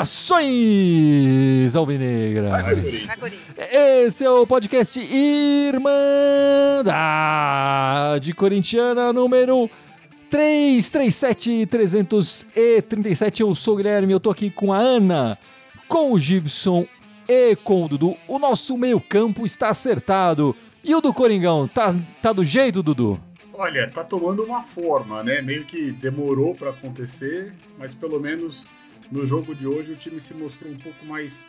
Saudações, Alvinegras! Esse é o podcast Irmandade Corintiana número 337 337. Eu sou o Guilherme, eu tô aqui com a Ana, com o Gibson e com o Dudu. O nosso meio-campo está acertado. E o do Coringão, tá, tá do jeito, Dudu? Olha, tá tomando uma forma, né? Meio que demorou para acontecer, mas pelo menos no jogo de hoje o time se mostrou um pouco mais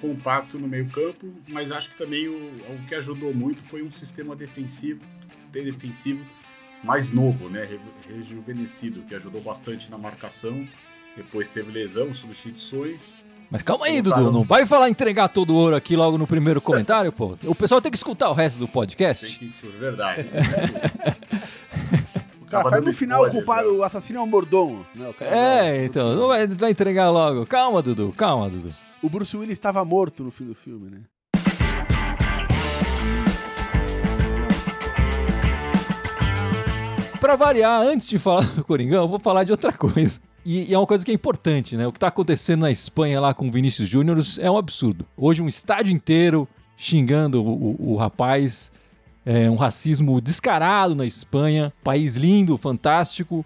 compacto no meio-campo, mas acho que também o, o que ajudou muito foi um sistema defensivo, defensivo mais novo, né? Rejuvenescido, que ajudou bastante na marcação. Depois teve lesão, substituições. Mas calma aí, Dudu, não vai falar entregar todo o ouro aqui logo no primeiro comentário, pô. O pessoal tem que escutar o resto do podcast. Tem que, é verdade. Cara, faz no final o culpado, o assassino é o mordomo. Né? É, então, não vai, vai entregar logo. Calma, Dudu, calma, Dudu. O Bruce Willis estava morto no fim do filme, né? Pra variar, antes de falar do Coringão, eu vou falar de outra coisa. E, e, é uma coisa que é importante, né? O que tá acontecendo na Espanha lá com o Vinícius Júnior é um absurdo. Hoje um estádio inteiro xingando o, o, o rapaz é, um racismo descarado na Espanha, país lindo, fantástico,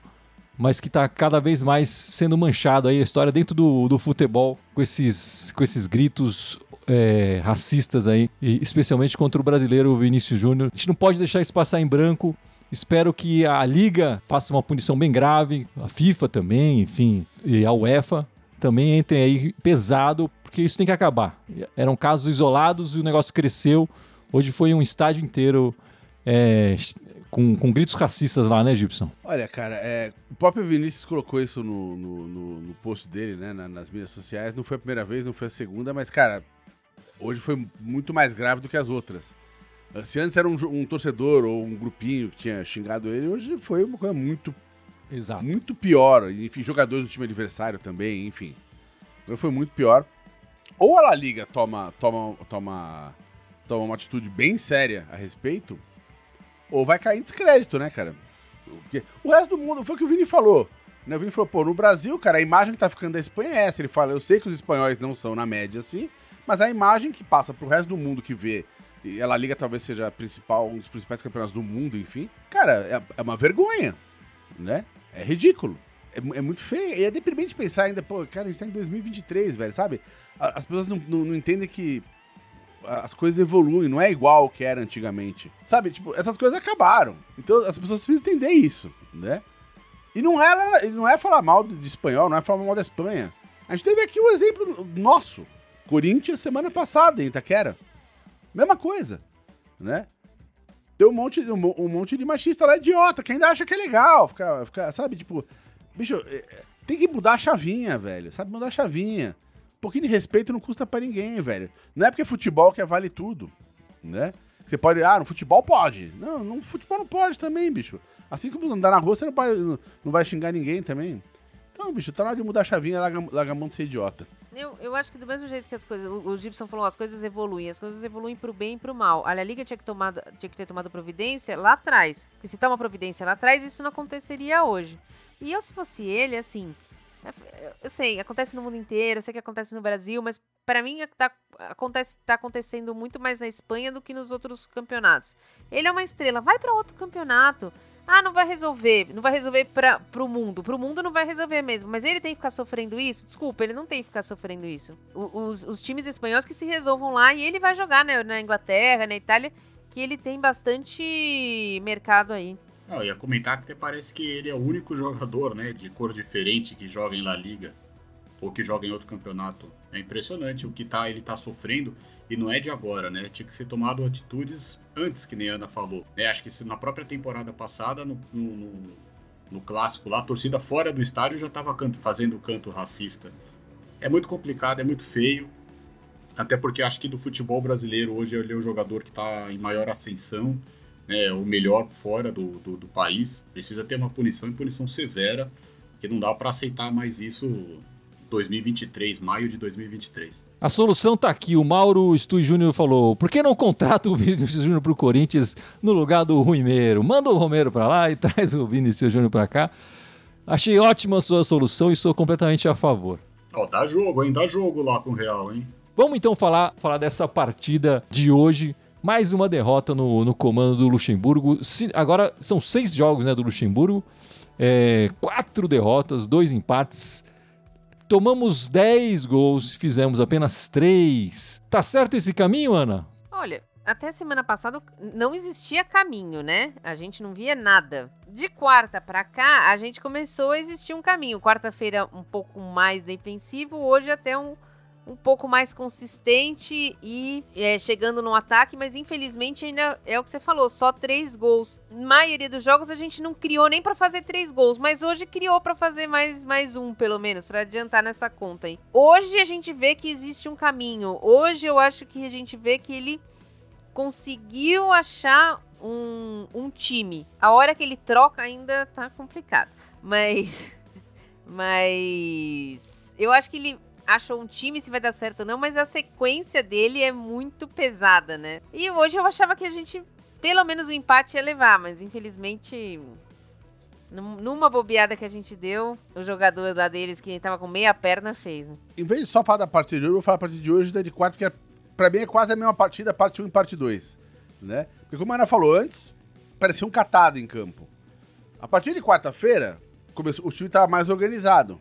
mas que está cada vez mais sendo manchado aí a história dentro do, do futebol com esses, com esses gritos é, racistas aí, especialmente contra o brasileiro Vinícius Júnior. A gente não pode deixar isso passar em branco. Espero que a Liga faça uma punição bem grave, a FIFA também, enfim, e a UEFA também entrem aí pesado, porque isso tem que acabar. Eram casos isolados e o negócio cresceu. Hoje foi um estádio inteiro é, com, com, gritos racistas lá, né, Gibson? Olha, cara, é, o próprio Vinícius colocou isso no, no, no, no post dele, né, na, nas mídias sociais. Não foi a primeira vez, não foi a segunda, mas, cara, hoje foi muito mais grave do que as outras. Se antes era um, um torcedor ou um grupinho que tinha xingado ele, hoje foi uma coisa muito, Exato. muito pior. Enfim, jogadores do time adversário também, enfim. Foi muito pior. Ou a La Liga toma, toma, toma toma uma atitude bem séria a respeito, ou vai cair em descrédito, né, cara? Porque o resto do mundo, foi o que o Vini falou. Né? O Vini falou, pô, no Brasil, cara, a imagem que tá ficando da Espanha é essa. Ele fala, eu sei que os espanhóis não são na média assim, mas a imagem que passa pro resto do mundo que vê, e ela liga talvez seja a principal, um dos principais campeonatos do mundo, enfim, cara, é, é uma vergonha, né? É ridículo. É, é, muito feio. E é deprimente pensar ainda, pô, cara, a gente tá em 2023, velho, sabe? As pessoas não, não, não entendem que as coisas evoluem, não é igual que era antigamente. Sabe, tipo, essas coisas acabaram. Então as pessoas precisam entender isso, né? E não é, não é falar mal de espanhol, não é falar mal da Espanha. A gente teve aqui um exemplo nosso. Corinthians semana passada em Itaquera. Mesma coisa, né? Tem um monte, um, um, monte de machista lá idiota que ainda acha que é legal. Ficar, ficar sabe, tipo, bicho, é, é, tem que mudar a chavinha, velho. Sabe, mudar a chavinha um pouquinho de respeito não custa para ninguém, velho. Não é porque é futebol que vale tudo, né? Você pode, ah, no futebol pode. Não, no futebol não pode também, bicho. Assim como andar na rua, você não, pode, não vai xingar ninguém também. Então, bicho, tá na hora de mudar a chavinha, larga, larga a mão de ser idiota. Eu, eu acho que do mesmo jeito que as coisas. O, o Gibson falou, as coisas evoluem, as coisas evoluem pro bem e pro mal. A Liga tinha que, tomado, tinha que ter tomado providência lá atrás. E se toma providência lá atrás, isso não aconteceria hoje. E eu, se fosse ele, assim, eu sei, acontece no mundo inteiro, eu sei que acontece no Brasil, mas para mim tá, acontece, tá acontecendo muito mais na Espanha do que nos outros campeonatos. Ele é uma estrela, vai para outro campeonato. Ah, não vai resolver, não vai resolver para pro mundo. Pro mundo não vai resolver mesmo, mas ele tem que ficar sofrendo isso? Desculpa, ele não tem que ficar sofrendo isso. Os, os times espanhóis que se resolvam lá e ele vai jogar né, na Inglaterra, na Itália, que ele tem bastante mercado aí. Não, ia comentar que até parece que ele é o único jogador, né, de cor diferente que joga em La Liga ou que joga em outro campeonato. É impressionante o que tá, ele tá sofrendo e não é de agora, né? Tinha que ser tomado atitudes antes, que nem a Ana falou. É, acho que na própria temporada passada, no, no, no, clássico lá, a torcida fora do estádio já estava fazendo canto racista. É muito complicado, é muito feio. Até porque acho que do futebol brasileiro hoje ele é o jogador que está em maior ascensão né, o melhor fora do, do, do, país, precisa ter uma punição e punição severa, porque não dá para aceitar mais isso 2023, maio de 2023. A solução tá aqui. O Mauro Stui Júnior falou: por que não contrata o Vinícius Júnior pro Corinthians no lugar do Ruimeiro? Manda o Romero para lá e traz o Vinícius Júnior para cá. Achei ótima a sua solução e sou completamente a favor. Ó, dá jogo, hein? Dá jogo lá com o Real, hein? Vamos então falar, falar dessa partida de hoje. Mais uma derrota no, no comando do Luxemburgo. Se, agora são seis jogos né, do Luxemburgo. É, quatro derrotas, dois empates. Tomamos 10 gols, fizemos apenas 3. Tá certo esse caminho, Ana? Olha, até semana passada não existia caminho, né? A gente não via nada. De quarta para cá, a gente começou a existir um caminho. Quarta-feira um pouco mais defensivo, hoje até um, um pouco mais consistente e é, chegando no ataque, mas infelizmente ainda é o que você falou, só três gols. Na maioria dos jogos a gente não criou nem para fazer três gols, mas hoje criou para fazer mais, mais um, pelo menos, para adiantar nessa conta aí. Hoje a gente vê que existe um caminho. Hoje eu acho que a gente vê que ele conseguiu achar um, um time. A hora que ele troca ainda tá complicado, mas. Mas. Eu acho que ele achou um time, se vai dar certo ou não, mas a sequência dele é muito pesada, né? E hoje eu achava que a gente, pelo menos o empate ia levar, mas infelizmente, numa bobeada que a gente deu, o jogador lá deles, que tava com meia perna, fez. Né? Em vez de só falar da partida de hoje, eu vou falar da partida de hoje da de quarto, que é, pra mim é quase a mesma partida, parte 1 e parte 2, né? Porque como a Ana falou antes, parecia um catado em campo. A partir de quarta-feira, o time tava mais organizado.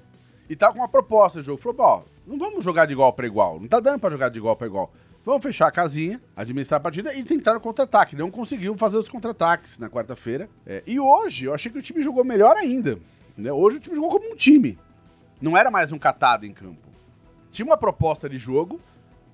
E tava com uma proposta de jogo. Falou, bom, não vamos jogar de igual para igual. Não tá dando para jogar de igual para igual. Vamos fechar a casinha, administrar a partida e tentar o contra-ataque. Não conseguiu fazer os contra-ataques na quarta-feira. É, e hoje, eu achei que o time jogou melhor ainda. Né? Hoje o time jogou como um time. Não era mais um catado em campo. Tinha uma proposta de jogo,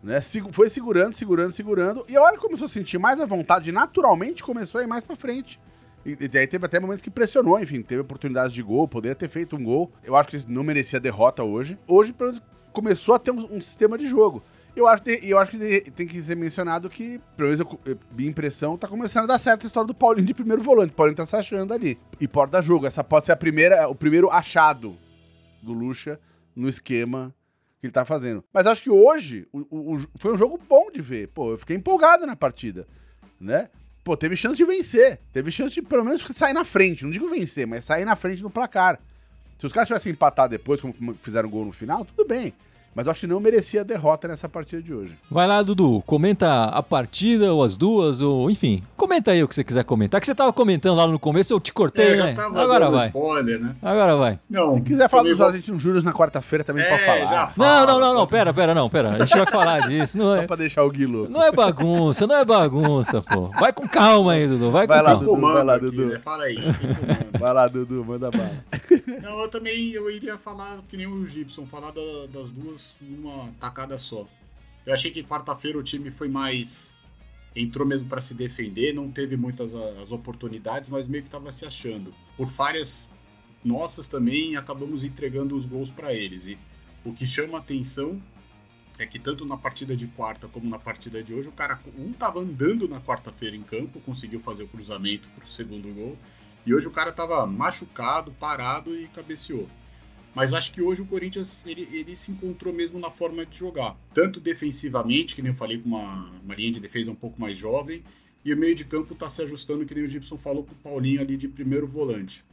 né? Foi segurando, segurando, segurando. E a hora que começou a sentir mais a vontade, naturalmente começou a ir mais para frente. E, e aí teve até momentos que pressionou, enfim, teve oportunidades de gol, poderia ter feito um gol. Eu acho que não merecia derrota hoje. Hoje, pelo menos, começou a ter um, um sistema de jogo. Eu acho, que, eu acho que tem que ser mencionado que, pelo menos eu, minha impressão, tá começando a dar certo a história do Paulinho de primeiro volante. O Paulinho tá se achando ali. E porta jogo. Essa pode ser a primeira, o primeiro achado do Lucha no esquema que ele tá fazendo. Mas acho que hoje o, o, foi um jogo bom de ver. Pô, eu fiquei empolgado na partida, né? Pô, teve chance de vencer. Teve chance de pelo menos sair na frente. Não digo vencer, mas sair na frente no placar. Se os caras tivessem empatado depois, como fizeram gol no final, tudo bem. Mas acho que não merecia derrota nessa partida de hoje. Vai lá, Dudu. Comenta a partida, ou as duas, ou enfim. Comenta aí o que você quiser comentar. Que você tava comentando lá no começo, eu te cortei, é, já né? Tava Agora vai. spoiler, né? Agora vai. Não, Se quiser falar dos vou... argentinos juros na quarta-feira também é, pode falar. Já fala, não, não, não, não, pera, pera, não, pera. A gente vai falar disso. Não é... Só pra deixar o Guilo. Não é bagunça, não é bagunça, pô. Vai com calma aí, Dudu. Vai, vai com lá, calma. Dudu, vai lá, Dudu. Aqui, né? Fala aí. vai lá, Dudu, manda bala. Não, eu também eu iria falar que nem o Gibson, falar da, das duas numa tacada só. Eu achei que quarta-feira o time foi mais. entrou mesmo para se defender, não teve muitas as oportunidades, mas meio que estava se achando. Por falhas nossas também, acabamos entregando os gols para eles. E o que chama atenção é que tanto na partida de quarta como na partida de hoje, o cara um tava andando na quarta-feira em campo, conseguiu fazer o cruzamento para o segundo gol, e hoje o cara tava machucado, parado e cabeceou. Mas acho que hoje o Corinthians ele, ele se encontrou mesmo na forma de jogar. Tanto defensivamente, que nem eu falei, com uma, uma linha de defesa um pouco mais jovem, e o meio de campo está se ajustando, que nem o Gibson falou, com o Paulinho ali de primeiro volante.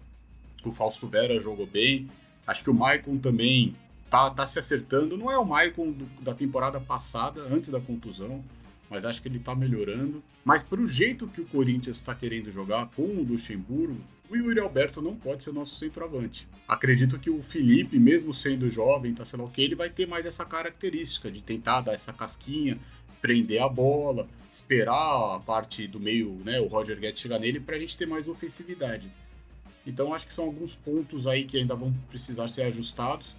O Fausto Vera jogou bem. Acho que o Maicon também tá, tá se acertando. Não é o Maicon do, da temporada passada, antes da contusão, mas acho que ele tá melhorando. Mas para o jeito que o Corinthians está querendo jogar com o Luxemburgo, o Yuri Alberto não pode ser nosso centroavante. Acredito que o Felipe, mesmo sendo jovem, tá sei lá o que, ele vai ter mais essa característica de tentar dar essa casquinha, prender a bola, esperar a parte do meio, né, o Roger Guedes chegar nele para a gente ter mais ofensividade. Então acho que são alguns pontos aí que ainda vão precisar ser ajustados.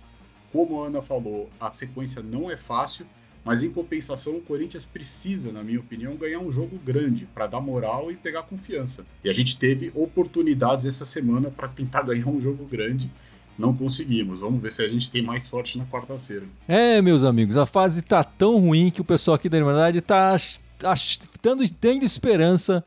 Como a Ana falou, a sequência não é fácil, mas em compensação, o Corinthians precisa, na minha opinião, ganhar um jogo grande para dar moral e pegar confiança. E a gente teve oportunidades essa semana para tentar ganhar um jogo grande. Não conseguimos. Vamos ver se a gente tem mais sorte na quarta-feira. É, meus amigos, a fase tá tão ruim que o pessoal aqui da Irmandade tá, tendo, tendo esperança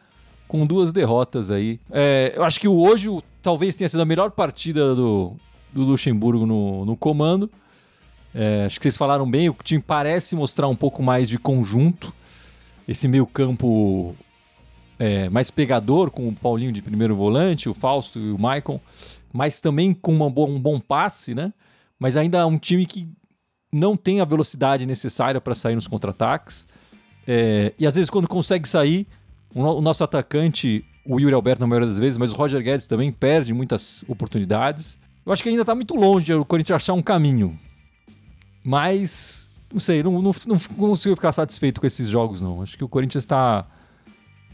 com duas derrotas aí. É, eu acho que hoje talvez tenha sido a melhor partida do, do Luxemburgo no, no comando. É, acho que vocês falaram bem, o time parece mostrar um pouco mais de conjunto. Esse meio campo é, mais pegador, com o Paulinho de primeiro volante, o Fausto e o Maicon, mas também com uma boa, um bom passe, né? Mas ainda é um time que não tem a velocidade necessária para sair nos contra-ataques. É, e às vezes, quando consegue sair, o, no, o, nosso atacante, o Yuri Alberto, na maioria das vezes, mas o Roger Guedes também perde muitas oportunidades. Eu acho que ainda está muito longe o Corinthians achar um caminho. Mas, não sei, não, não, não consigo ficar satisfeito com esses jogos, não. Acho que o Corinthians está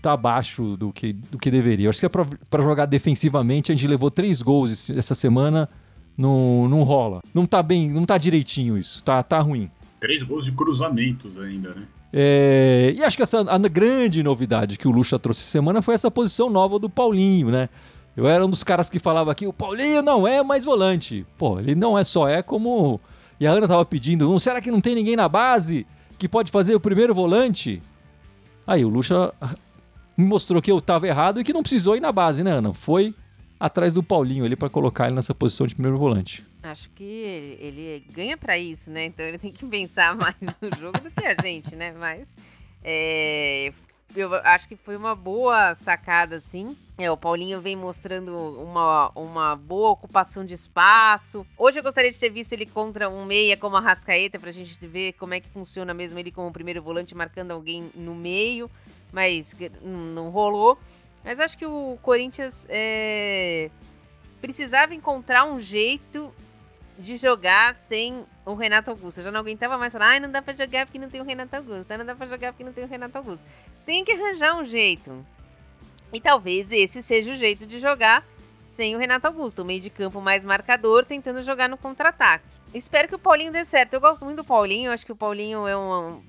tá abaixo do que, do que deveria. Acho que é para jogar defensivamente, a gente levou três gols essa semana, não, não rola. Não tá bem, não tá direitinho isso, tá, tá ruim. Três gols de cruzamentos ainda, né? É, e acho que essa a grande novidade que o Lucha trouxe semana foi essa posição nova do Paulinho, né? Eu era um dos caras que falava aqui, o Paulinho não é mais volante. Pô, ele não é só é como e a Ana tava pedindo um, será que não tem ninguém na base que pode fazer o primeiro volante? Aí o Lucha me mostrou que eu tava errado e que não precisou ir na base, né, Ana? Foi atrás do Paulinho ali para colocar ele nessa posição de primeiro volante. Acho que ele, ele ganha para isso, né? Então ele tem que pensar mais no jogo do que a gente, né? Mas é, eu acho que foi uma boa sacada, sim. É, o Paulinho vem mostrando uma, uma boa ocupação de espaço. Hoje eu gostaria de ter visto ele contra um meia como a Rascaeta, pra gente ver como é que funciona mesmo ele como primeiro volante, marcando alguém no meio, mas não rolou. Mas acho que o Corinthians é, precisava encontrar um jeito de jogar sem o Renato Augusto. Eu já não aguentava mais falar, ai, não dá pra jogar porque não tem o Renato Augusto, ai, não dá pra jogar porque não tem o Renato Augusto. Tem que arranjar um jeito. E talvez esse seja o jeito de jogar sem o Renato Augusto, o meio de campo mais marcador, tentando jogar no contra-ataque. Espero que o Paulinho dê certo. Eu gosto muito do Paulinho, acho que o Paulinho é uma,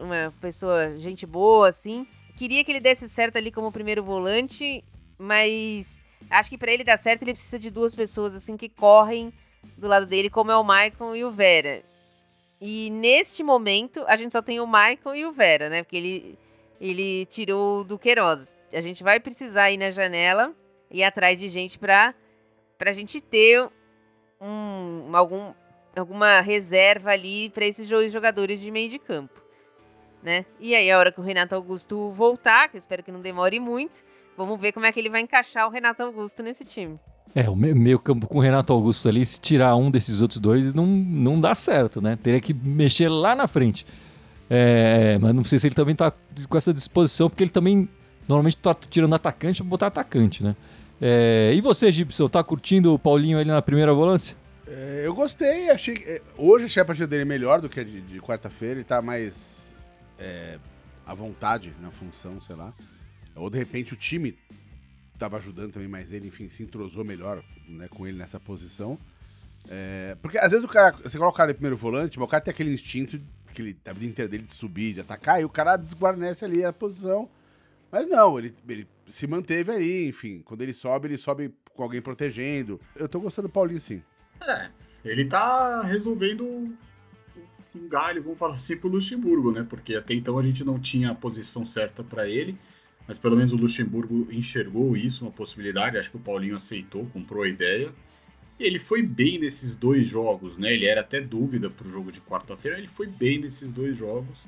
uma pessoa, gente boa, assim. Queria que ele desse certo ali como primeiro volante, mas acho que para ele dar certo ele precisa de duas pessoas, assim, que correm do lado dele, como é o Maicon e o Vera. E neste momento, a gente só tem o Maicon e o Vera, né? Porque ele, ele tirou do Queiroz. A gente vai precisar ir na janela e atrás de gente pra, pra gente ter um, algum, alguma reserva ali para esses dois jogadores de meio de campo. Né? E aí, a hora que o Renato Augusto voltar, que eu espero que não demore muito, vamos ver como é que ele vai encaixar o Renato Augusto nesse time. É, o meio campo com o Renato Augusto ali, se tirar um desses outros dois, não, não dá certo, né? Teria que mexer lá na frente. É, mas não sei se ele também tá com essa disposição, porque ele também normalmente tá tirando atacante pra botar atacante, né? É, e você, Gibson, tá curtindo o Paulinho ali na primeira volância? É, eu gostei, achei. É, hoje achei a partida dele melhor do que a de, de quarta-feira, ele tá mais é, à vontade na função, sei lá. Ou de repente o time estava ajudando também mais ele, enfim, se entrosou melhor né, com ele nessa posição. É, porque às vezes o cara, você coloca o cara em primeiro volante, mas o cara tem aquele instinto que ele, a vida inteira dele de subir, de atacar, e o cara desguarnece ali a posição. Mas não, ele, ele se manteve ali, enfim. Quando ele sobe, ele sobe com alguém protegendo. Eu tô gostando do Paulinho, sim. É, ele tá resolvendo um galho, vamos falar assim, pro Luxemburgo, né? Porque até então a gente não tinha a posição certa para ele mas pelo menos o Luxemburgo enxergou isso, uma possibilidade. Acho que o Paulinho aceitou, comprou a ideia. E ele foi bem nesses dois jogos, né? Ele era até dúvida para o jogo de quarta-feira, ele foi bem nesses dois jogos.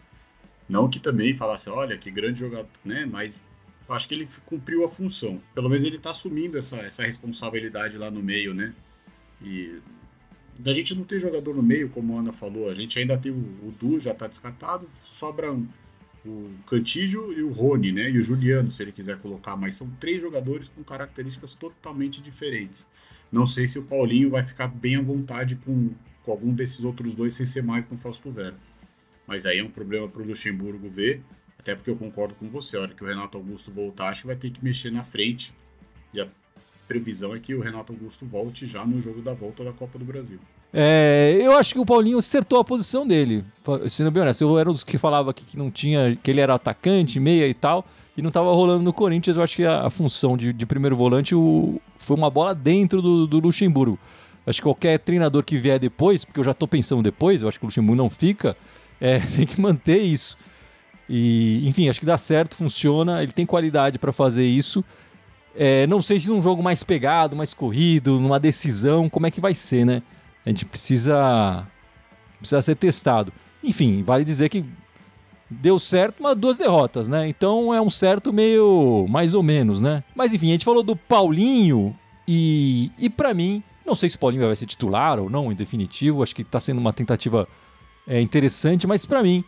Não que também falasse, olha, que grande jogador, né? Mas acho que ele cumpriu a função. Pelo menos ele está assumindo essa, essa responsabilidade lá no meio, né? E da gente não ter jogador no meio, como a Ana falou, a gente ainda tem o, o Du, já está descartado, sobra um, o Cantígio e o Rony, né? E o Juliano, se ele quiser colocar, mas são três jogadores com características totalmente diferentes. Não sei se o Paulinho vai ficar bem à vontade com, com algum desses outros dois sem ser mais com Fausto Vera. Mas aí é um problema para o Luxemburgo ver, até porque eu concordo com você. A hora que o Renato Augusto voltar, acho que vai ter que mexer na frente. E a previsão é que o Renato Augusto volte já no jogo da volta da Copa do Brasil. É, eu acho que o Paulinho acertou a posição dele. Sendo bem honesto, eu era um dos que falava que, não tinha, que ele era atacante, meia e tal, e não estava rolando no Corinthians. Eu acho que a, a função de, de, primeiro volante o, foi uma bola dentro do, do, Luxemburgo. Acho que qualquer treinador que vier depois, porque eu já estou pensando depois, eu acho que o Luxemburgo não fica, é, tem que manter isso. E, enfim, acho que dá certo, funciona, ele tem qualidade para fazer isso. É, não sei se num jogo mais pegado, mais corrido, numa decisão, como é que vai ser, né? A gente precisa precisa ser testado. Enfim, vale dizer que deu certo, mas duas derrotas, né? Então é um certo meio mais ou menos, né? Mas enfim, a gente falou do Paulinho e, e para mim, não sei se o Paulinho vai ser titular ou não, em definitivo, acho que tá sendo uma tentativa é, interessante, mas para mim,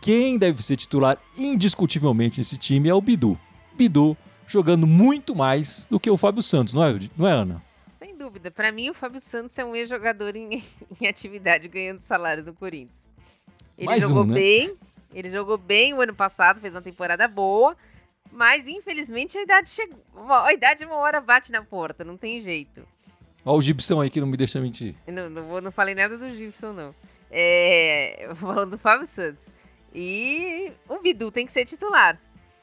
quem deve ser titular indiscutivelmente nesse time é o Bidu. Bidu jogando muito mais do que o Fábio Santos, não é, não é Ana? Dúvida. Para mim, o Fábio Santos é um ex-jogador em, em atividade ganhando salário no Corinthians. Ele Mais jogou um, né? bem, ele jogou bem o ano passado, fez uma temporada boa, mas infelizmente a idade chegou. A idade uma hora bate na porta, não tem jeito. Olha o Gibson aí que não me deixa mentir. Não, não, vou, não falei nada do Gibson, não. É, falando do Fábio Santos. E o Bidu tem que ser titular.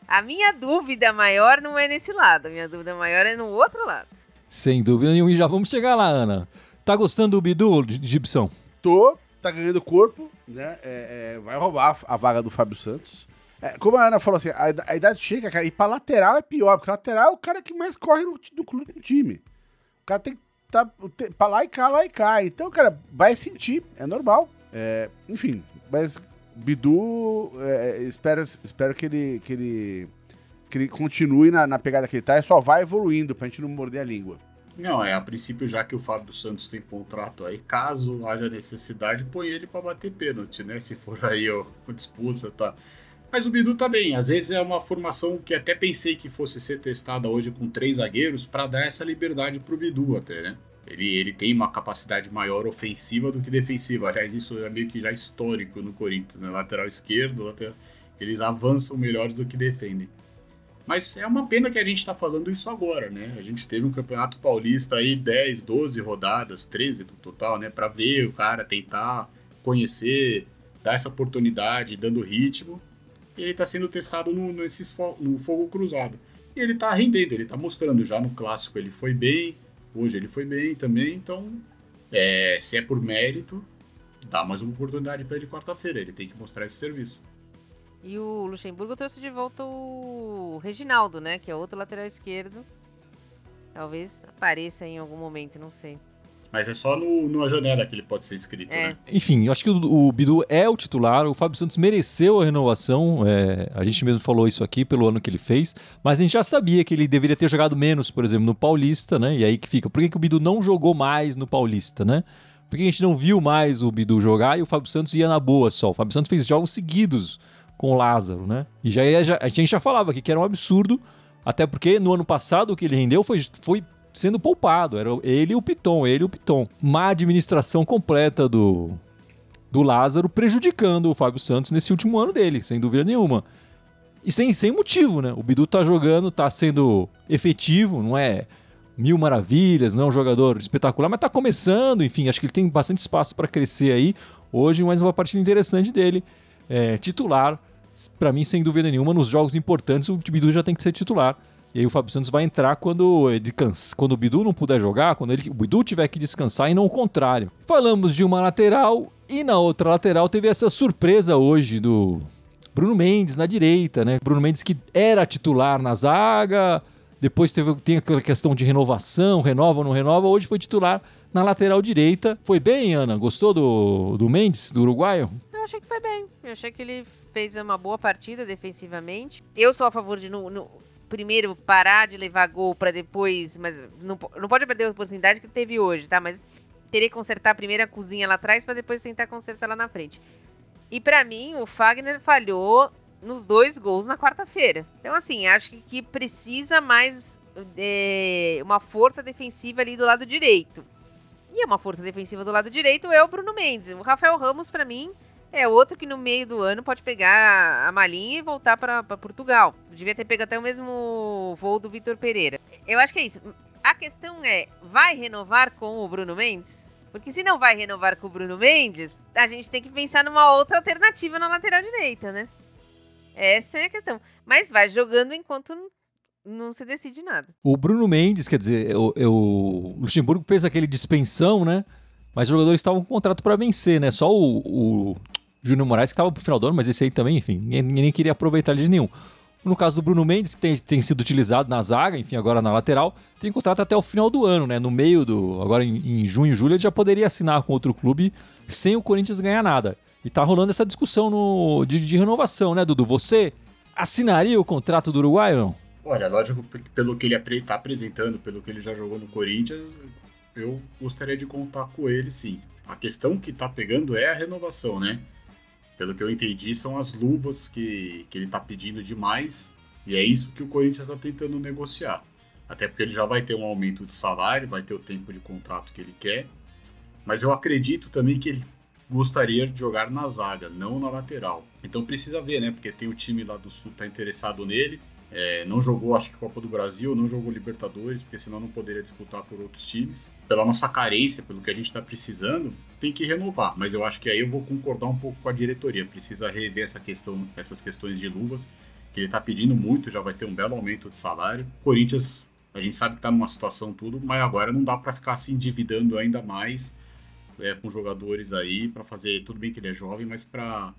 A minha dúvida maior não é nesse lado, a minha dúvida maior é no outro lado. Sem dúvida nenhuma. E já vamos chegar lá, Ana. Tá gostando do Bidu, Gibson? Tô, tá ganhando corpo, né? É, é, vai roubar a vaga do Fábio Santos. É, como a Ana falou assim, a, a, idade chega, cara, e pra lateral é pior, porque lateral é o cara que mais corre no, no clube no time. O cara tem que tá te, pra lá e cá, lá e cá. Então, cara, vai sentir, é normal. É, enfim, mas Bidu, é, espero, espero que ele, que ele, que ele continue na, na pegada que ele tá e só vai evoluindo pra gente não morder a língua. Não, é a princípio, já que o Fábio Santos tem contrato aí, caso haja necessidade, põe ele para bater pênalti, né? Se for aí ó, disputa, tá. Mas o Bidu tá bem. Às vezes é uma formação que até pensei que fosse ser testada hoje com três zagueiros para dar essa liberdade pro Bidu até, né? Ele, ele tem uma capacidade maior ofensiva do que defensiva. Aliás, isso é meio que já histórico no Corinthians, né? Lateral esquerdo, lateral... eles avançam melhores do que defendem. Mas é uma pena que a gente está falando isso agora, né? A gente teve um campeonato paulista aí 10, 12 rodadas, 13 no total, né? Para ver o cara tentar conhecer, dar essa oportunidade, dando ritmo. E ele está sendo testado no, nesses, no fogo cruzado. E ele está rendendo, ele está mostrando já no clássico ele foi bem, hoje ele foi bem também, então é, se é por mérito, dá mais uma oportunidade para ele quarta-feira, ele tem que mostrar esse serviço. E o Luxemburgo trouxe de volta o Reginaldo, né? Que é outro lateral esquerdo. Talvez apareça em algum momento, não sei. Mas é só no, numa janela que ele pode ser inscrito, É. né? Enfim, eu acho que o, o Bidu é o titular, o Fábio Santos mereceu a renovação, é, a gente mesmo falou isso aqui pelo ano que ele fez, mas a gente já sabia que ele deveria ter jogado menos, por exemplo, no Paulista, né? E aí que fica, por que, que o Bidu não jogou mais no Paulista, né? Por que a gente não viu mais o Bidu jogar e o Fábio Santos ia na boa só? O Fábio Santos fez jogos seguidos com Lázaro, né? E já, já- a gente já falava aqui que era um absurdo, até porque no ano passado o que ele rendeu foi, foi sendo poupado. Era ele e o Piton, ele e o Piton. Má administração completa do, do Lázaro, prejudicando o Fábio Santos nesse último ano dele, sem dúvida nenhuma. E sem, sem motivo, né? O Bidu tá jogando, tá sendo efetivo, não é mil maravilhas, não é um jogador espetacular, mas tá começando, enfim, acho que ele tem bastante espaço para crescer aí. Hoje, mais uma partida interessante dele. É, titular, para mim, sem dúvida nenhuma, nos jogos importantes, o Bidu já tem que ser titular. E aí o Fábio Santos vai entrar quando ele cansa, quando o Bidu não puder jogar, quando ele, o Bidu tiver que descansar e não o contrário. Falamos de uma lateral e na outra lateral teve essa surpresa hoje do Bruno Mendes na direita, né? Bruno Mendes que era titular na zaga, depois teve, tem aquela questão de renovação, renova ou não renova, hoje foi titular na lateral direita. Foi bem, Ana? Gostou do, do Mendes, do uruguaio? Achei que foi bem. Eu achei que ele fez uma boa partida defensivamente. Eu sou a favor de no, no- primeiro parar de levar gol pra depois, mas não, não pode perder a oportunidade que teve hoje, tá? Mas teria que consertar primeiro a cozinha lá atrás pra depois tentar consertar lá na frente. E pra mim, o Fagner falhou nos dois gols na quarta-feira. Então, assim, acho que, precisa mais é, uma força defensiva ali do lado direito. E uma força defensiva do lado direito é o Bruno Mendes. O Rafael Ramos, pra mim, é outro que no meio do ano pode pegar a malinha e voltar para Portugal. Devia ter pego até o mesmo voo do Vitor Pereira. Eu acho que é isso. A questão é, vai renovar com o Bruno Mendes? Porque se não vai renovar com o Bruno Mendes, a gente tem que pensar numa outra alternativa na lateral direita, né? Essa é a questão. Mas vai jogando enquanto não se decide nada. O Bruno Mendes, quer dizer, o, o Luxemburgo fez aquele dispensão, né? Mas os jogadores estavam com contrato para vencer, né? Só o, o Júnior Moraes que estava pro final do ano, mas esse aí também, enfim, ninguém, ninguém queria aproveitar de nenhum. No caso do Bruno Mendes, que tem, tem sido utilizado na zaga, enfim, agora na lateral, tem contrato até o final do ano, né? No meio do. Agora em, em junho, julho, ele já poderia assinar com outro clube sem o Corinthians ganhar nada. E tá rolando essa discussão no, de, de renovação, né, Dudu? Você assinaria o contrato do Uruguai não? Olha, lógico, pelo que ele está apresentando, pelo que ele já jogou no Corinthians, eu gostaria de contar com ele sim. A questão que está pegando é a renovação, né? Pelo que eu entendi, são as luvas que, que ele está pedindo demais, e é isso que o Corinthians está tentando negociar. Até porque ele já vai ter um aumento de salário, vai ter o tempo de contrato que ele quer. Mas eu acredito também que ele gostaria de jogar na zaga, não na lateral. Então precisa ver, né? Porque tem o time lá do Sul que tá interessado nele. É, não jogou, acho que Copa do Brasil, não jogou Libertadores, porque senão não poderia disputar por outros times. Pela nossa carência, pelo que a gente está precisando, tem que renovar. Mas eu acho que aí eu vou concordar um pouco com a diretoria. Precisa rever essa questão, essas questões de luvas, que ele está pedindo muito, já vai ter um belo aumento de salário. Corinthians, a gente sabe que está numa situação tudo, mas agora não dá para ficar se endividando ainda mais é, com jogadores aí para fazer. Tudo bem que ele é jovem, mas para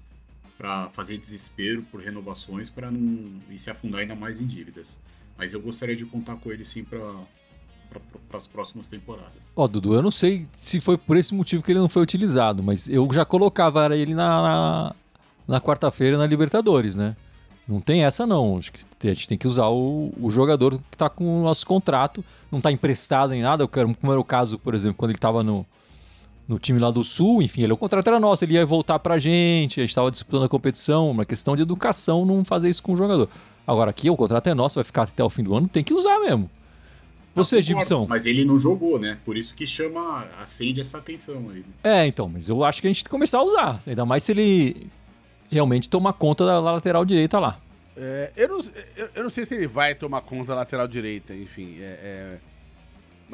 para fazer desespero por renovações para não e se afundar ainda mais em dívidas. Mas eu gostaria de contar com ele sim para para as próximas temporadas. Ó, oh, Dudu, eu não sei se foi por esse motivo que ele não foi utilizado, mas eu já colocava ele na, na, na quarta-feira na Libertadores, né? Não tem essa não. Acho que a gente tem que usar o, o jogador que está com o nosso contrato, não está emprestado em nada. Eu quero, como era o caso, por exemplo, quando ele estava no, no time lá do Sul, enfim, ele, o contrato era nosso, ele ia voltar pra gente, a gente estava disputando a competição, uma questão de educação não fazer isso com o jogador. Agora aqui o contrato é nosso, vai ficar até o fim do ano, tem que usar mesmo. Você, Gibson. Mas ele não jogou, né? Por isso que chama, acende essa atenção aí. É, então, mas eu acho que a gente tem que começar a usar. Ainda mais se ele realmente tomar conta da lateral direita lá. É, eu, não, eu, eu, não sei se ele vai tomar conta da lateral direita, enfim. É, é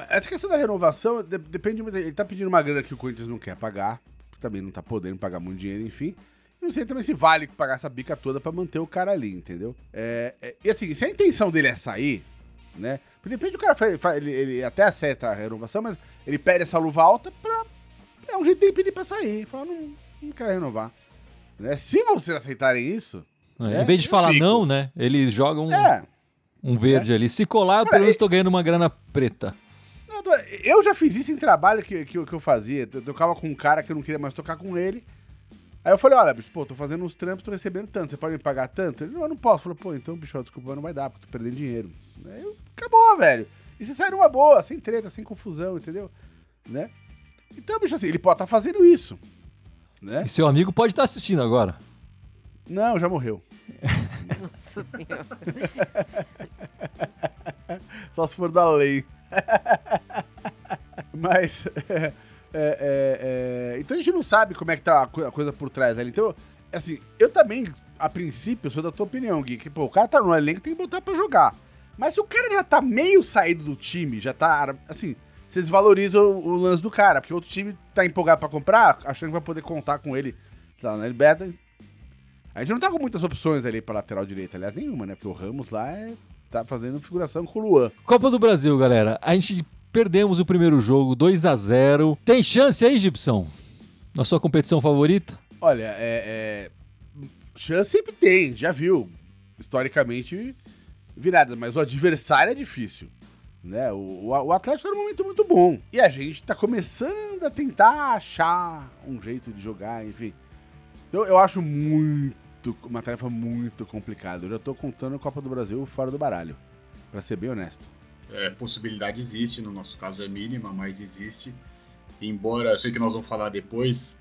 essa questão da renovação de, depende muito. Ele tá pedindo uma grana que o Corinthians não quer pagar, também não tá podendo pagar muito dinheiro, enfim. Não sei também se vale pagar essa bica toda para manter o cara ali, entendeu? É, é, e assim, se a intenção dele é sair, né? Porque de repente o cara ele, ele, até acerta a renovação, mas ele pede essa luva alta pra. É um jeito dele pedir pra sair. Falar, não, não quero renovar. Né? Se vocês aceitarem isso. É, né, em vez de falar fico. não, né? Ele joga um, é, um verde ali. Se colar, cara, pelo menos tô ganhando uma grana preta. Eu já fiz isso em trabalho que, que, que eu fazia. Eu tocava com um cara que eu não queria mais tocar com ele. Aí eu falei, olha, bicho, pô, tô fazendo uns trampos, tô recebendo tanto, você pode me pagar tanto? Ele, não, eu não posso. Falei, pô, então, bicho, desculpa, não vai dar, porque tô perdendo dinheiro. Aí eu, acabou, velho. E você sai numa boa, sem treta, sem confusão, entendeu? Né? Então, bicho, assim, ele pode estar tá fazendo isso. Né? E seu amigo pode estar tá assistindo agora. Não, já morreu. Nossa senhora. Só se for da lei. Mas. É, é, é, então a gente não sabe como é que tá a coisa por trás ali. Então, assim, eu também, a princípio, sou da tua opinião, Gui, que pô, o cara tá no elenco tem que botar pra jogar. Mas se o cara já tá meio saído do time, já tá. Assim, você desvaloriza o, o lance do cara, porque outro time tá empolgado pra comprar, achando que vai poder contar com ele lá na Liberta. A gente não tá com muitas opções ali pra lateral direita, aliás, nenhuma, né? Porque o Ramos lá é tá fazendo figuração com o Luan. Copa do Brasil, galera. A gente perdemos o primeiro jogo, 2 a 0 Tem chance aí, Gibson? Na sua competição favorita? Olha, é, é... chance sempre tem, já viu. Historicamente, virada, mas o adversário é difícil. Né? O, o Atlético era um momento muito bom. E a gente tá começando a tentar achar um jeito de jogar, enfim. Então eu acho muito muito, uma tarefa muito complicada. Eu já tô contando a Copa do Brasil fora do baralho, para ser bem honesto. É, possibilidade existe, no nosso caso é mínima, mas existe. Embora eu sei que nós vamos falar depois,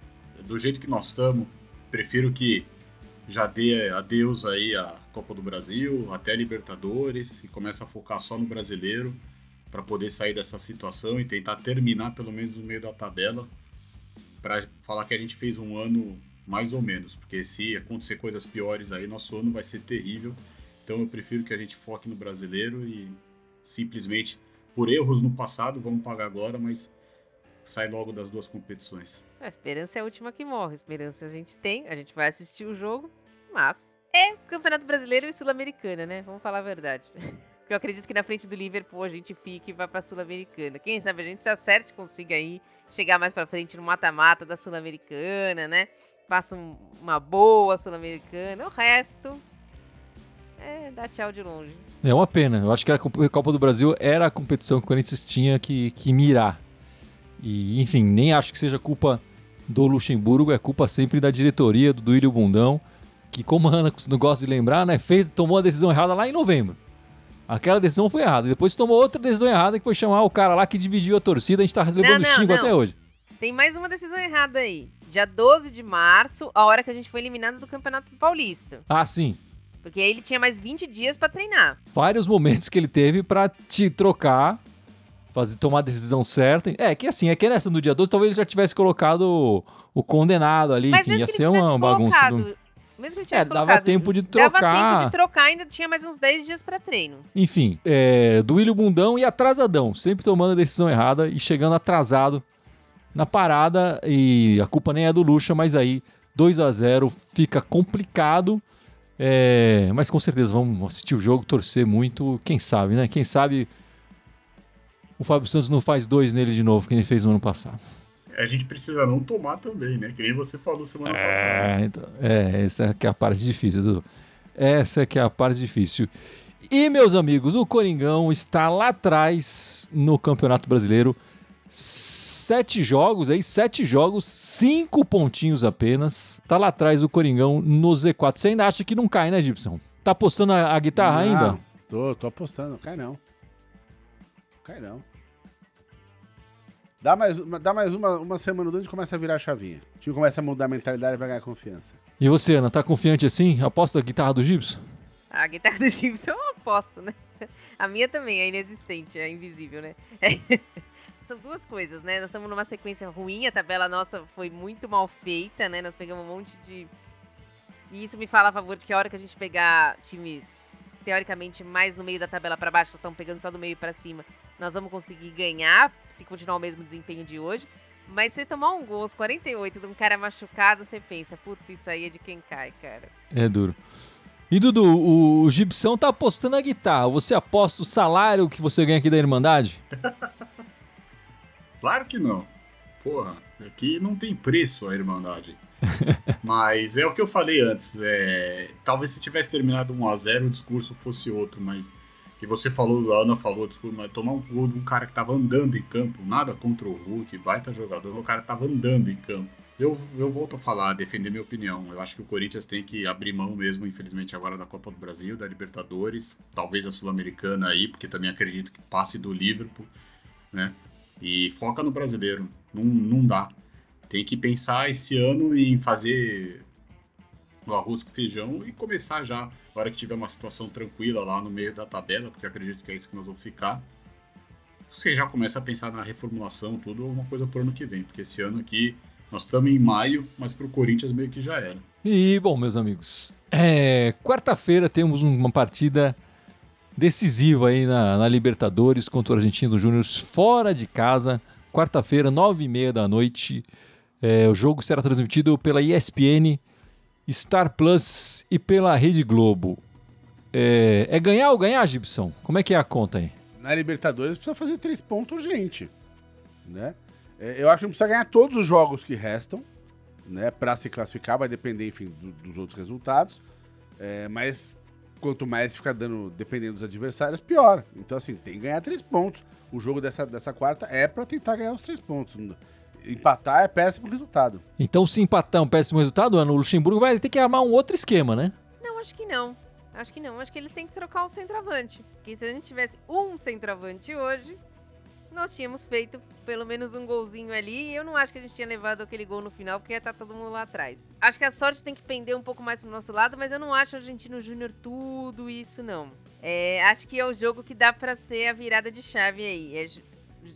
do jeito que nós estamos, prefiro que já dê adeus aí a Copa do Brasil, até a Libertadores e comece a focar só no brasileiro para poder sair dessa situação e tentar terminar pelo menos no meio da tabela para falar que a gente fez um ano mais ou menos, porque se acontecer coisas piores aí, nosso ano vai ser terrível. Então eu prefiro que a gente foque no brasileiro e simplesmente por erros no passado, vamos pagar agora, mas sai logo das duas competições. A esperança é a última que morre. A esperança a gente tem, a gente vai assistir o jogo, mas é Campeonato Brasileiro e Sul-Americana, né? Vamos falar a verdade. Porque eu acredito que na frente do Liverpool a gente fique e vá pra Sul-Americana. Quem sabe a gente se acerte consiga aí chegar mais pra frente no mata-mata da Sul-Americana, né? Faça um, uma boa Sul-Americana. O resto é dar tchau de longe. É uma pena. Eu acho que a Copa do Brasil era a competição que o Corinthians tinha que, que mirar. E, enfim, nem acho que seja culpa do Luxemburgo, é culpa sempre da diretoria, do Duílio Bundão, que, como a Ana não gosta de lembrar, né, fez, tomou a decisão errada lá em novembro. Aquela decisão foi errada. Depois tomou outra decisão errada que foi chamar o cara lá que dividiu a torcida. A gente tá levando não, não, xingo não. até hoje. Tem mais uma decisão errada aí. Dia 12 de março, a hora que a gente foi eliminado do Campeonato Paulista. Ah, sim. Porque aí ele tinha mais 20 dias para treinar. Vários momentos que ele teve para te trocar, fazer tomar a decisão certa. É, que assim, é que nessa no dia 12 talvez ele já tivesse colocado o, o condenado ali, Mas que ia ser uma bagunça. Do... Mesmo que ele tivesse é, colocado, dava tempo de trocar. Dava tempo de trocar, ainda tinha mais uns 10 dias para treino. Enfim, é, Duílio Bundão e atrasadão, sempre tomando a decisão errada e chegando atrasado na parada. E a culpa nem é do Lucha, mas aí 2 a 0 fica complicado. É, mas com certeza vamos assistir o jogo, torcer muito. Quem sabe, né? Quem sabe o Fábio Santos não faz dois nele de novo, que ele fez no ano passado. A gente precisa não tomar também, né? Que nem você falou semana é, passada. Então, é, essa que é a parte difícil, Dudu. Essa que é a parte difícil. E, meus amigos, o Coringão está lá atrás no Campeonato Brasileiro. Sete jogos aí, sete jogos, cinco pontinhos apenas. Tá lá atrás o Coringão no Z4. Você ainda acha que não cai, né, Gibson? Tá apostando a, a guitarra não, ainda? Tô, tô apostando, cai não. Cai não. Dá mais, dá mais uma, uma semana do a gente começa a virar a chavinha. O time começa a mudar a mentalidade e vai ganhar confiança. E você, Ana, tá confiante assim? Aposta a guitarra do Gibson? A guitarra do Gibson eu aposto, né? A minha também é inexistente, é invisível, né? São duas coisas, né? Nós estamos numa sequência ruim, a tabela nossa foi muito mal feita, né? Nós pegamos um monte de. E isso me fala a favor de que a hora que a gente pegar times teoricamente mais no meio da tabela para baixo, que estão pegando só do meio para cima, nós vamos conseguir ganhar se continuar o mesmo desempenho de hoje. Mas se tomar um gol aos 48 de um cara machucado, você pensa, puta, isso aí é de quem cai, cara. É duro. E Dudu, o Gibson tá apostando a guitarra. Você aposta o salário que você ganha aqui da Irmandade? claro que não. Porra, aqui não tem preço a Irmandade. mas é o que eu falei antes. É, talvez se tivesse terminado 1x0 o discurso fosse outro, mas. E você falou, a Ana falou, desculpa, mas tomar um gol de um cara que tava andando em campo, nada contra o Hulk, baita jogador, o cara tava andando em campo. Eu, eu volto a falar, defender minha opinião. Eu acho que o Corinthians tem que abrir mão mesmo, infelizmente, agora da Copa do Brasil, da Libertadores, talvez a Sul-Americana aí, porque também acredito que passe do Liverpool, né? E foca no brasileiro. Não, não dá. Tem que pensar esse ano em fazer o arroz com feijão e começar já, na hora que tiver uma situação tranquila lá no meio da tabela, porque acredito que é isso que nós vamos ficar. Você já começa a pensar na reformulação, tudo, uma coisa pro ano que vem, porque esse ano aqui nós estamos em maio, mas pro Corinthians meio que já era. E, bom, meus amigos, é, quarta-feira temos uma partida decisiva aí na, na Libertadores contra o Argentino Júnior fora de casa. Quarta-feira, nove e meia da noite. É, o jogo será transmitido pela ESPN, Star Plus e pela Rede Globo. É, é ganhar ou ganhar, Gibson? Como é que é a conta aí? Na Libertadores precisa fazer três pontos gente, né? É, eu acho que precisa ganhar todos os jogos que restam, né? Para se classificar, vai depender, enfim, do, dos outros resultados. É, mas quanto mais ficar dando, dependendo dos adversários, pior. Então, assim, tem que ganhar três pontos. O jogo dessa, dessa quarta é para tentar ganhar os três pontos empatar é péssimo resultado. Então, se empatar é um péssimo resultado, o Luxemburgo vai ter que armar um outro esquema, né? Não, acho que não. Acho que não. Acho que ele tem que trocar o centroavante. Porque se a gente tivesse um centroavante hoje, nós tínhamos feito pelo menos um golzinho ali. E eu não acho que a gente tinha levado aquele gol no final, porque ia estar tá todo mundo lá atrás. Acho que a sorte tem que pender um pouco mais pro nosso lado, mas eu não acho o Argentino Júnior tudo isso, não. É, acho que é o jogo que dá para ser a virada de chave aí. É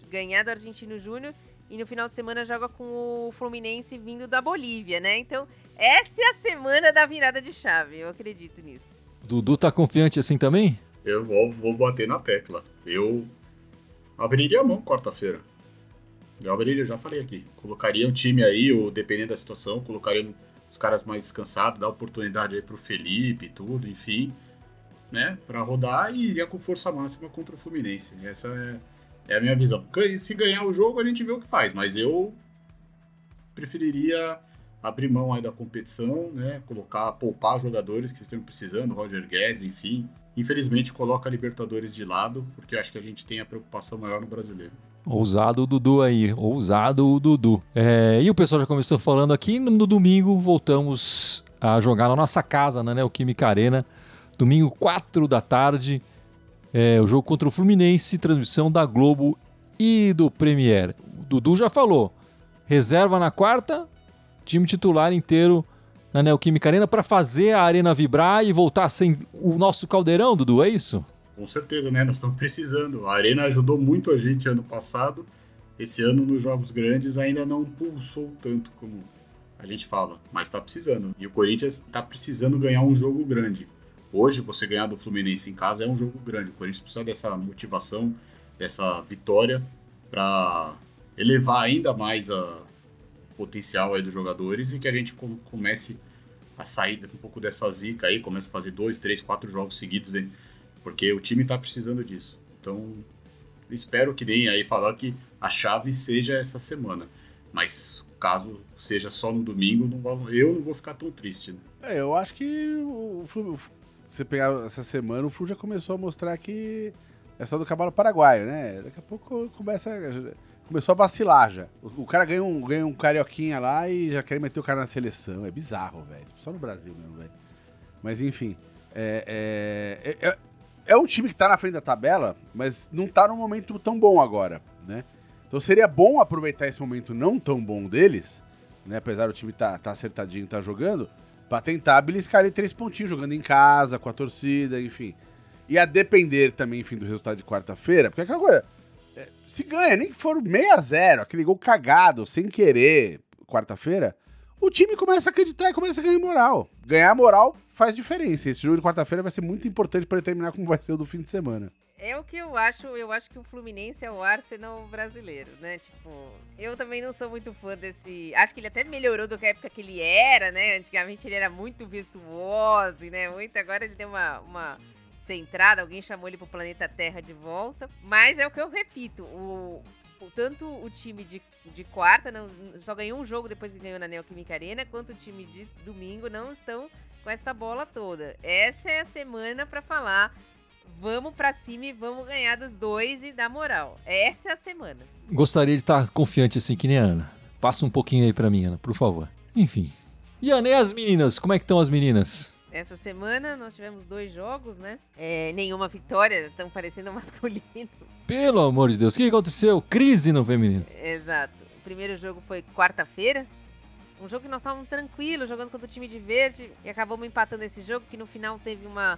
ganhar do Argentino Júnior e no final de semana joga com o Fluminense vindo da Bolívia, né? Então, essa é a semana da virada de chave, eu acredito nisso. Dudu tá confiante assim também? Eu vou, vou bater na tecla. Eu abriria a mão quarta-feira. Eu abriria, já falei aqui. Colocaria um time aí, ou dependendo da situação, colocaria os caras mais descansados, dar oportunidade aí pro Felipe e tudo, enfim, né? Pra rodar e iria com força máxima contra o Fluminense. Essa é é a minha visão. Se ganhar o jogo, a gente vê o que faz, mas eu preferiria abrir mão aí da competição, né? Colocar, poupar jogadores que estão precisando, Roger Guedes, enfim. Infelizmente coloca a Libertadores de lado, porque acho que a gente tem a preocupação maior no brasileiro. Ousado o Dudu aí, ousado o Dudu. É, e o pessoal já começou falando aqui, no domingo voltamos a jogar na nossa casa, na Neoquímica Arena. Domingo, 4 da tarde, é, o jogo contra o Fluminense, transmissão da Globo e do Premier. O Dudu já falou, reserva na quarta, time titular inteiro na Neoquímica Arena para fazer a arena vibrar e voltar sem o nosso caldeirão, Dudu, é isso? Com certeza, né? Nós estamos precisando. A arena ajudou muito a gente ano passado. Esse ano, nos jogos grandes, ainda não pulsou tanto como a gente fala, mas está precisando. E o Corinthians está precisando ganhar um jogo grande. Hoje, você ganhar do Fluminense em casa é um jogo grande. O Corinthians precisa dessa motivação, dessa vitória, para elevar ainda mais a, potencial aí dos jogadores e que a gente comece a sair um pouco dessa zica aí, comece a fazer dois, três, quatro jogos seguidos, né? porque o time está precisando disso. Então, espero que nem aí falar que a chave seja essa semana, mas caso seja só no domingo, não vou, eu não vou ficar tão triste. Né? É, eu acho que o, você pegar essa semana, o Flu já começou a mostrar que é só do cavalo paraguaio, né? Daqui a pouco começa começou a vacilar já. O, o, cara ganha um, ganha um carioquinha lá e já quer meter o cara na seleção. É bizarro, velho. Só no Brasil mesmo, velho. Mas enfim. É, é, é, é, um time que tá na frente da tabela, mas não tá num momento tão bom agora, né? Então seria bom aproveitar esse momento não tão bom deles, né? Apesar do time tá, tá acertadinho, tá jogando, pra tentar beliscar ali três pontinhos, jogando em casa, com a torcida, enfim. E a depender também, enfim, do resultado de quarta-feira, porque coisa se ganha, nem que for 6 a 0 aquele gol cagado, sem querer, quarta-feira, o time começa a acreditar e começa a ganhar moral. Ganhar moral faz diferença. Esse jogo de quarta-feira vai ser muito importante para determinar como vai ser o do fim de semana. É o que eu acho, eu acho que o Fluminense é o Arsenal brasileiro, né? Tipo, eu também não sou muito fã desse. Acho que ele até melhorou do que a época que ele era, né? Antigamente ele era muito virtuoso, né? Muito, agora ele tem uma, uma centrada, alguém chamou ele pro planeta Terra de volta. Mas é o que eu repito, o, o tanto o time de, de quarta não, só ganhou um jogo depois que ganhou na Neoquímica Arena, quanto o time de domingo não estão com essa bola toda. Essa é a semana para falar vamos para cima e vamos ganhar dos dois e dar moral. Essa é a semana. Gostaria de estar confiante assim que nem a Ana. Passa um pouquinho aí para mim, Ana, por favor. Enfim. E Ana, e as meninas? Como é que estão as meninas? Essa semana nós tivemos dois jogos, né? É, nenhuma vitória, estão parecendo masculino. Pelo amor de Deus, o que aconteceu? Crise no feminino. Exato. O primeiro jogo foi quarta-feira. Um jogo que nós estávamos tranquilos, jogando contra o time de verde. E acabamos empatando esse jogo, que no final teve uma,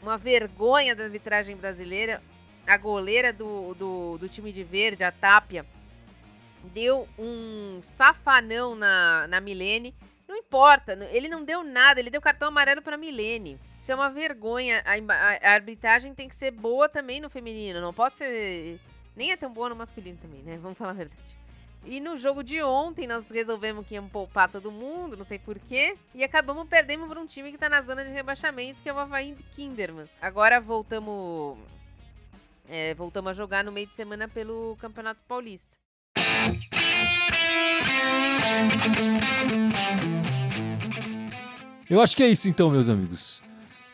uma vergonha da arbitragem brasileira. A goleira do, do, do time de verde, a Tápia, deu um safanão na, na Milene não importa, ele não deu nada, ele deu cartão amarelo para Milene. Isso é uma vergonha. A, a, a, arbitragem tem que ser boa também no feminino, não pode ser. Nem é tão boa no masculino também, né? Vamos falar a verdade. E no jogo de ontem nós resolvemos que íamos poupar todo mundo, não sei porquê, e acabamos perdendo para um time que tá na zona de rebaixamento, que é o Havaí Kinderman. Agora voltamos. É, voltamos a jogar no meio de semana pelo Campeonato Paulista. Eu acho que é isso então, meus amigos.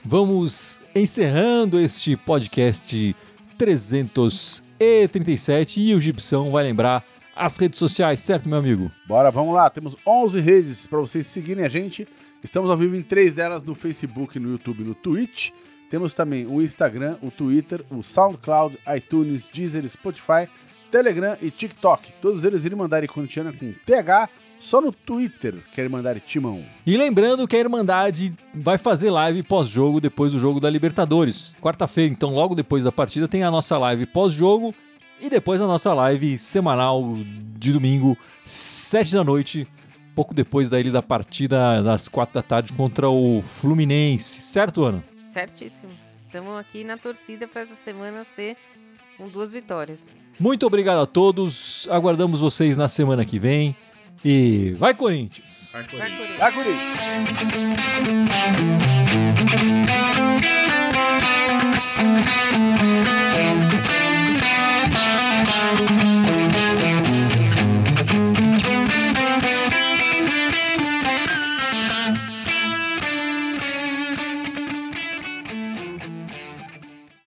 Vamos encerrando este podcast 337 e o Gibson vai lembrar as redes sociais, certo, meu amigo? Bora, vamos lá. Temos 11 redes para vocês seguirem a gente. Estamos ao vivo em três delas no Facebook, no YouTube no Twitch. Temos também o Instagram, o Twitter, o SoundCloud, iTunes, Deezer, Spotify, Telegram e TikTok. Todos eles irem mandar Corintiana com TH só no Twitter que a Irmandade Timão. E lembrando que a Irmandade vai fazer live pós-jogo depois do jogo da Libertadores. Quarta-feira, então, logo depois da partida, tem a nossa live pós-jogo e depois a nossa live semanal de domingo, sete da noite, pouco depois da da partida das quatro da tarde contra o Fluminense. Certo, Ana? Certíssimo. Estamos aqui na torcida para essa semana ser com duas vitórias. Muito obrigado a todos. Aguardamos vocês na semana que vem. E vai Corinthians! Vai Corinthians! Vai Corinthians! Vai, Corinthians.